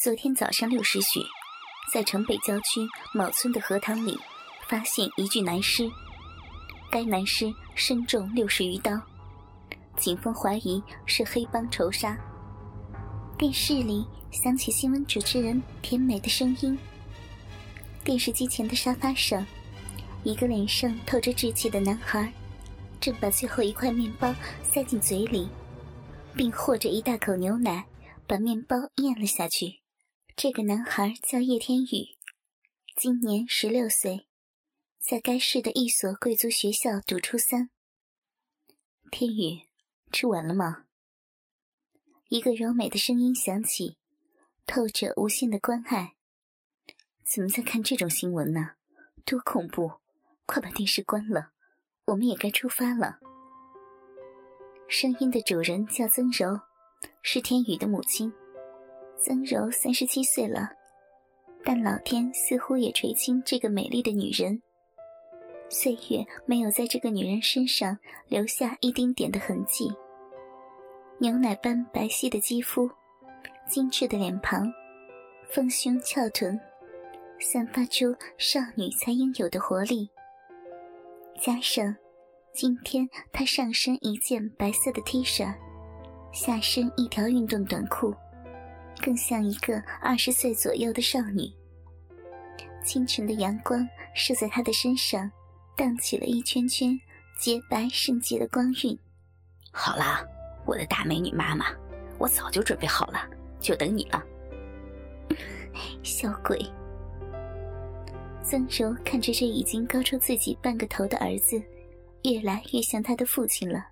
昨天早上六时许，在城北郊区某村的荷塘里，发现一具男尸。该男尸身中六十余刀，警方怀疑是黑帮仇杀。电视里响起新闻主持人甜美的声音。电视机前的沙发上，一个脸上透着稚气的男孩，正把最后一块面包塞进嘴里，并和着一大口牛奶，把面包咽了下去。这个男孩叫叶天宇，今年十六岁，在该市的一所贵族学校读初三。天宇，吃完了吗？一个柔美的声音响起，透着无限的关爱。怎么在看这种新闻呢？多恐怖！快把电视关了，我们也该出发了。声音的主人叫曾柔，是天宇的母亲。曾柔三十七岁了，但老天似乎也垂青这个美丽的女人。岁月没有在这个女人身上留下一丁点的痕迹。牛奶般白皙的肌肤，精致的脸庞，丰胸翘臀，散发出少女才应有的活力。加上今天她上身一件白色的 T 恤，下身一条运动短裤。更像一个二十岁左右的少女。清晨的阳光射在她的身上，荡起了一圈圈洁白圣洁的光晕。好啦，我的大美女妈妈，我早就准备好了，就等你了。小鬼。曾柔看着这已经高出自己半个头的儿子，越来越像他的父亲了。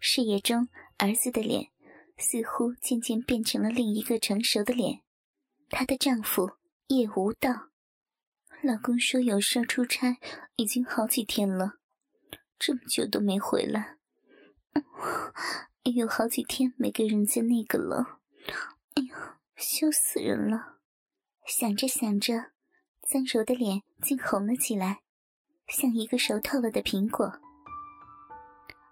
视野中，儿子的脸。似乎渐渐变成了另一个成熟的脸。她的丈夫叶无道，老公说有事出差，已经好几天了，这么久都没回来，也有好几天没跟人家那个了。哎呀，羞死人了！想着想着，曾柔的脸竟红了起来，像一个熟透了的苹果。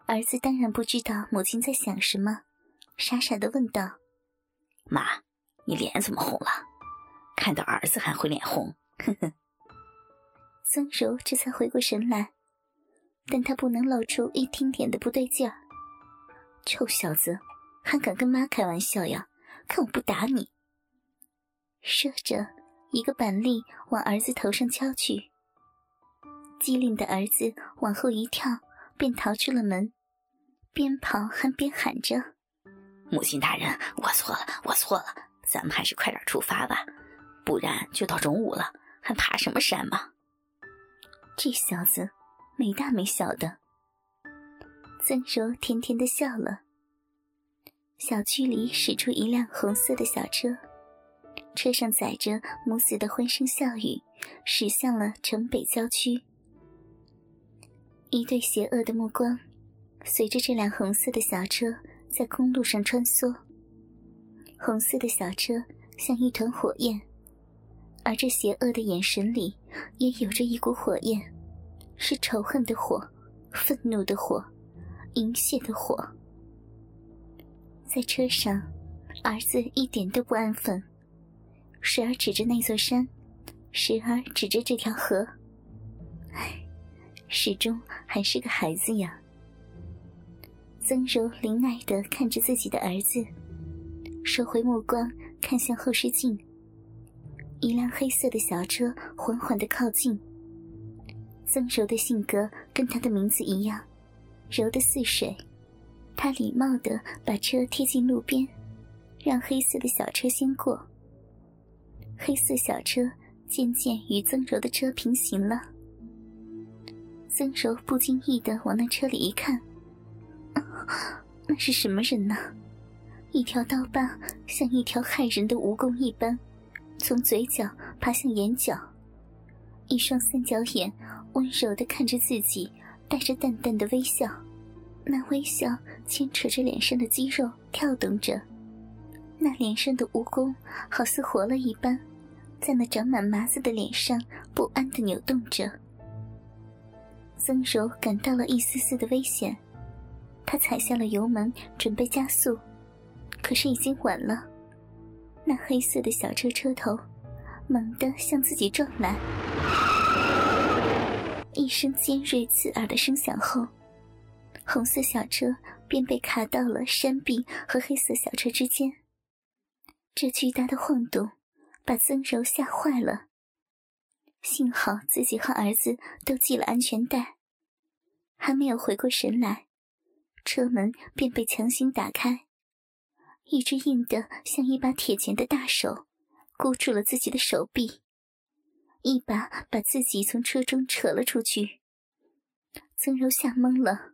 儿子当然不知道母亲在想什么。傻傻的问道：“妈，你脸怎么红了？看到儿子还会脸红？”呵呵。孙柔这才回过神来，但他不能露出一丁点的不对劲儿。臭小子，还敢跟妈开玩笑呀？看我不打你！说着，一个板栗往儿子头上敲去。机灵的儿子往后一跳，便逃出了门，边跑还边喊着。母亲大人，我错了，我错了，咱们还是快点出发吧，不然就到中午了，还爬什么山嘛？这小子没大没小的。曾柔甜甜的笑了。小区里驶出一辆红色的小车，车上载着母子的欢声笑语，驶向了城北郊区。一对邪恶的目光，随着这辆红色的小车。在公路上穿梭，红色的小车像一团火焰，而这邪恶的眼神里也有着一股火焰，是仇恨的火，愤怒的火，淫亵的火。在车上，儿子一点都不安分，时而指着那座山，时而指着这条河，唉，始终还是个孩子呀。曾柔怜爱的看着自己的儿子，收回目光，看向后视镜。一辆黑色的小车缓缓的靠近。曾柔的性格跟他的名字一样，柔的似水。他礼貌的把车贴近路边，让黑色的小车先过。黑色小车渐渐与曾柔的车平行了。曾柔不经意的往那车里一看。那 是什么人呢？一条刀疤像一条害人的蜈蚣一般，从嘴角爬向眼角，一双三角眼温柔的看着自己，带着淡淡的微笑。那微笑牵扯着脸上的肌肉跳动着，那脸上的蜈蚣好似活了一般，在那长满麻子的脸上不安的扭动着。曾柔感到了一丝丝的危险。他踩下了油门，准备加速，可是已经晚了。那黑色的小车车头猛地向自己撞来，一声尖锐刺耳的声响后，红色小车便被卡到了山壁和黑色小车之间。这巨大的晃动把曾柔吓坏了。幸好自己和儿子都系了安全带，还没有回过神来，车门便被强行打开，一只硬的像一把铁钳的大手箍住了自己的手臂，一把把自己从车中扯了出去。曾柔吓懵了，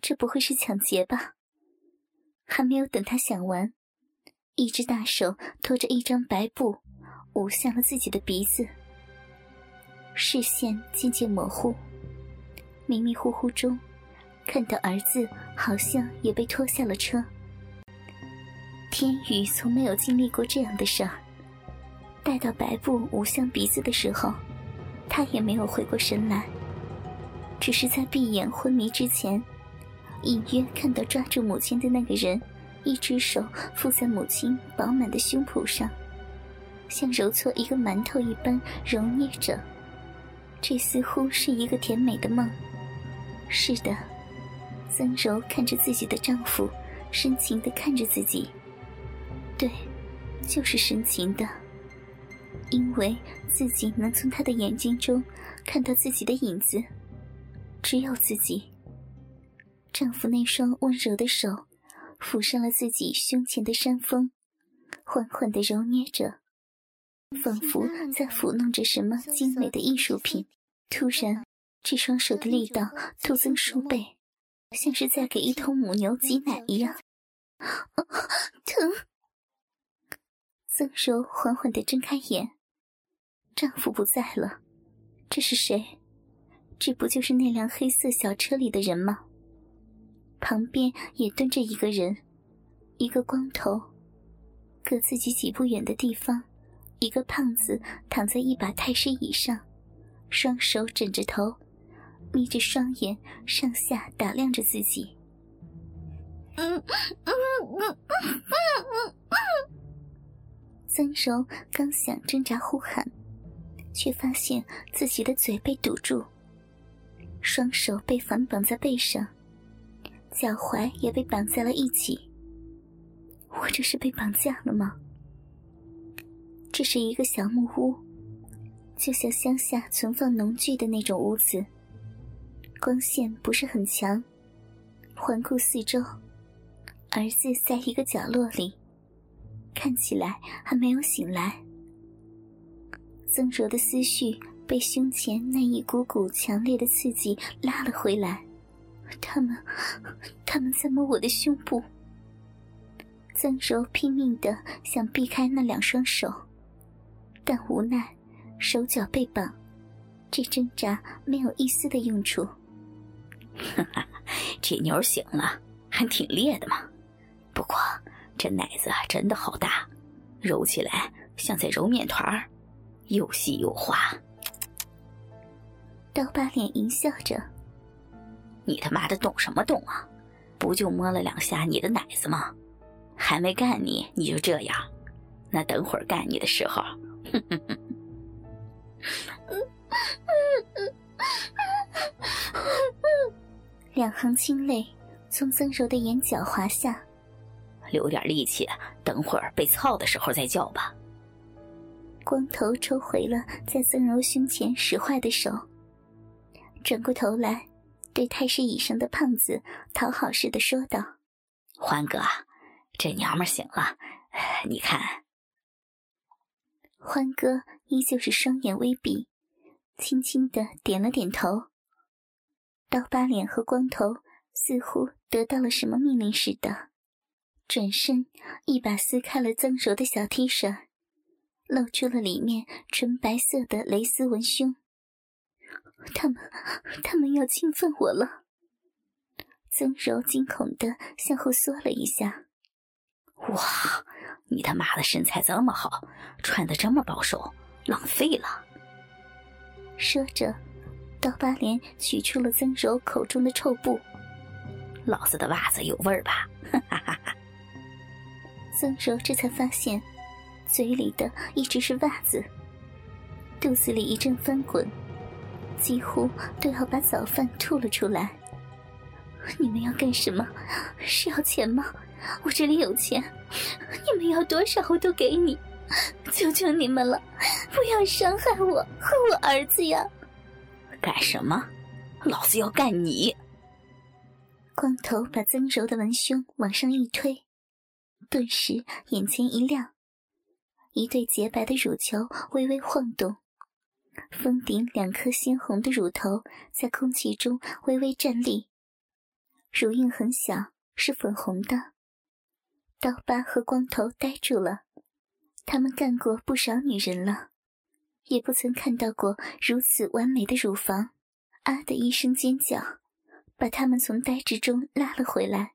这不会是抢劫吧？还没有等他想完，一只大手拖着一张白布捂向了自己的鼻子。视线渐渐模糊，迷迷糊糊中，看到儿子好像也被拖下了车。天宇从没有经历过这样的事儿。待到白布捂向鼻子的时候，他也没有回过神来，只是在闭眼昏迷之前，隐约看到抓住母亲的那个人，一只手附在母亲饱满的胸脯上，像揉搓一个馒头一般揉捏着。这似乎是一个甜美的梦。是的，曾柔看着自己的丈夫，深情的看着自己。对，就是深情的，因为自己能从他的眼睛中看到自己的影子，只有自己。丈夫那双温柔的手抚上了自己胸前的山峰，缓缓的揉捏着。仿佛在抚弄着什么精美的艺术品。突然，这双手的力道突增数倍，像是在给一头母牛挤奶一样。疼！曾柔缓缓地睁开眼，丈夫不在了。这是谁？这不就是那辆黑色小车里的人吗？旁边也蹲着一个人，一个光头。隔自己几步远的地方。一个胖子躺在一把太师椅上，双手枕着头，眯着双眼，上下打量着自己。嗯曾柔刚想挣扎呼喊，却发现自己的嘴被堵住，双手被反绑在背上，脚踝也被绑在了一起。我这是被绑架了吗？这是一个小木屋，就像乡下存放农具的那种屋子。光线不是很强，环顾四周，儿子在一个角落里，看起来还没有醒来。曾柔的思绪被胸前那一股股强烈的刺激拉了回来，他们，他们在摸我的胸部。曾柔拼命的想避开那两双手。但无奈，手脚被绑，这挣扎没有一丝的用处。哈 哈，这妞醒了，还挺烈的嘛。不过这奶子真的好大，揉起来像在揉面团儿，又细又滑。刀疤脸淫笑着：“你他妈的懂什么懂啊？不就摸了两下你的奶子吗？还没干你你就这样？那等会儿干你的时候……”两行清泪从曾柔的眼角滑下，留点力气，等会儿被操的时候再叫吧。光头抽回了在曾柔胸前使坏的手，转过头来对太师椅上的胖子讨好似的说道：“欢哥，这娘们醒了，你看。”欢哥依旧是双眼微闭，轻轻的点了点头。刀疤脸和光头似乎得到了什么命令似的，转身一把撕开了曾柔的小 T 恤，露出了里面纯白色的蕾丝文胸。他们，他们要侵犯我了！曾柔惊恐的向后缩了一下。哇！你他妈的身材这么好，穿的这么保守，浪费了。说着，刀疤脸取出了曾柔口中的臭布。老子的袜子有味儿吧？哈哈哈！曾柔这才发现，嘴里的一直是袜子，肚子里一阵翻滚，几乎都要把早饭吐了出来。你们要干什么？是要钱吗？我这里有钱，你们要多少我都给你。求求你们了，不要伤害我和我儿子呀！干什么？老子要干你！光头把曾柔的文胸往上一推，顿时眼前一亮，一对洁白的乳球微微晃动，峰顶两颗鲜红的乳头在空气中微微站立，乳晕很小，是粉红的。刀疤和光头呆住了。他们干过不少女人了，也不曾看到过如此完美的乳房。啊的一声尖叫，把他们从呆滞中拉了回来。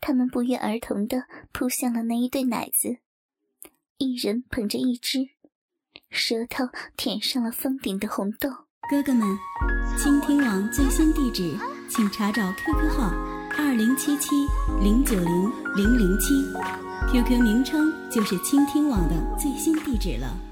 他们不约而同地扑向了那一对奶子，一人捧着一只，舌头舔上了峰顶的红豆。哥哥们，倾听网最新地址，请查找 QQ 号二零七七零九零零零七。QQ 名称就是倾听网的最新地址了。